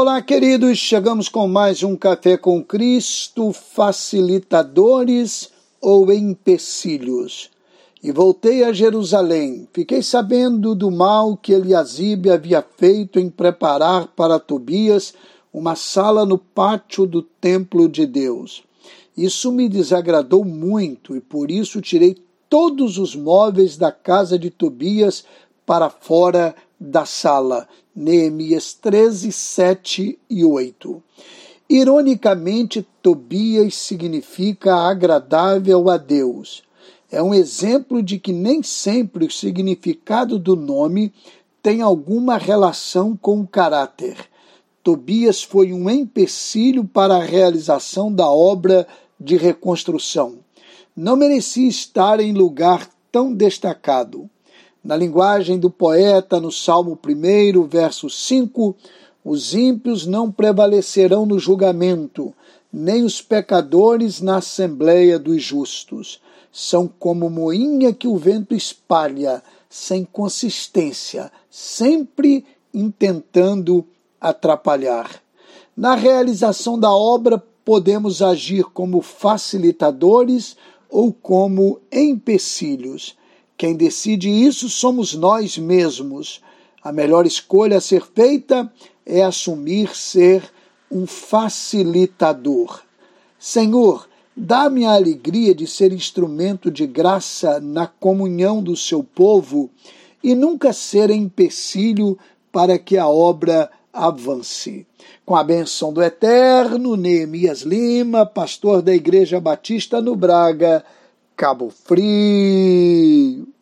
Olá, queridos, chegamos com mais um Café com Cristo, facilitadores ou empecilhos. E voltei a Jerusalém. Fiquei sabendo do mal que Eliasibe havia feito em preparar para Tobias uma sala no pátio do templo de Deus. Isso me desagradou muito e por isso tirei todos os móveis da casa de Tobias para fora da sala. Neemias 13, 7 e 8. Ironicamente, Tobias significa agradável a Deus. É um exemplo de que nem sempre o significado do nome tem alguma relação com o caráter. Tobias foi um empecilho para a realização da obra de reconstrução. Não merecia estar em lugar tão destacado. Na linguagem do poeta, no Salmo 1, verso 5, os ímpios não prevalecerão no julgamento, nem os pecadores na assembleia dos justos. São como moinha que o vento espalha, sem consistência, sempre intentando atrapalhar. Na realização da obra, podemos agir como facilitadores ou como empecilhos. Quem decide isso somos nós mesmos. A melhor escolha a ser feita é assumir ser um facilitador. Senhor, dá-me a alegria de ser instrumento de graça na comunhão do seu povo e nunca ser empecilho para que a obra avance. Com a benção do Eterno, Neemias Lima, pastor da Igreja Batista no Braga, Cabo Frio.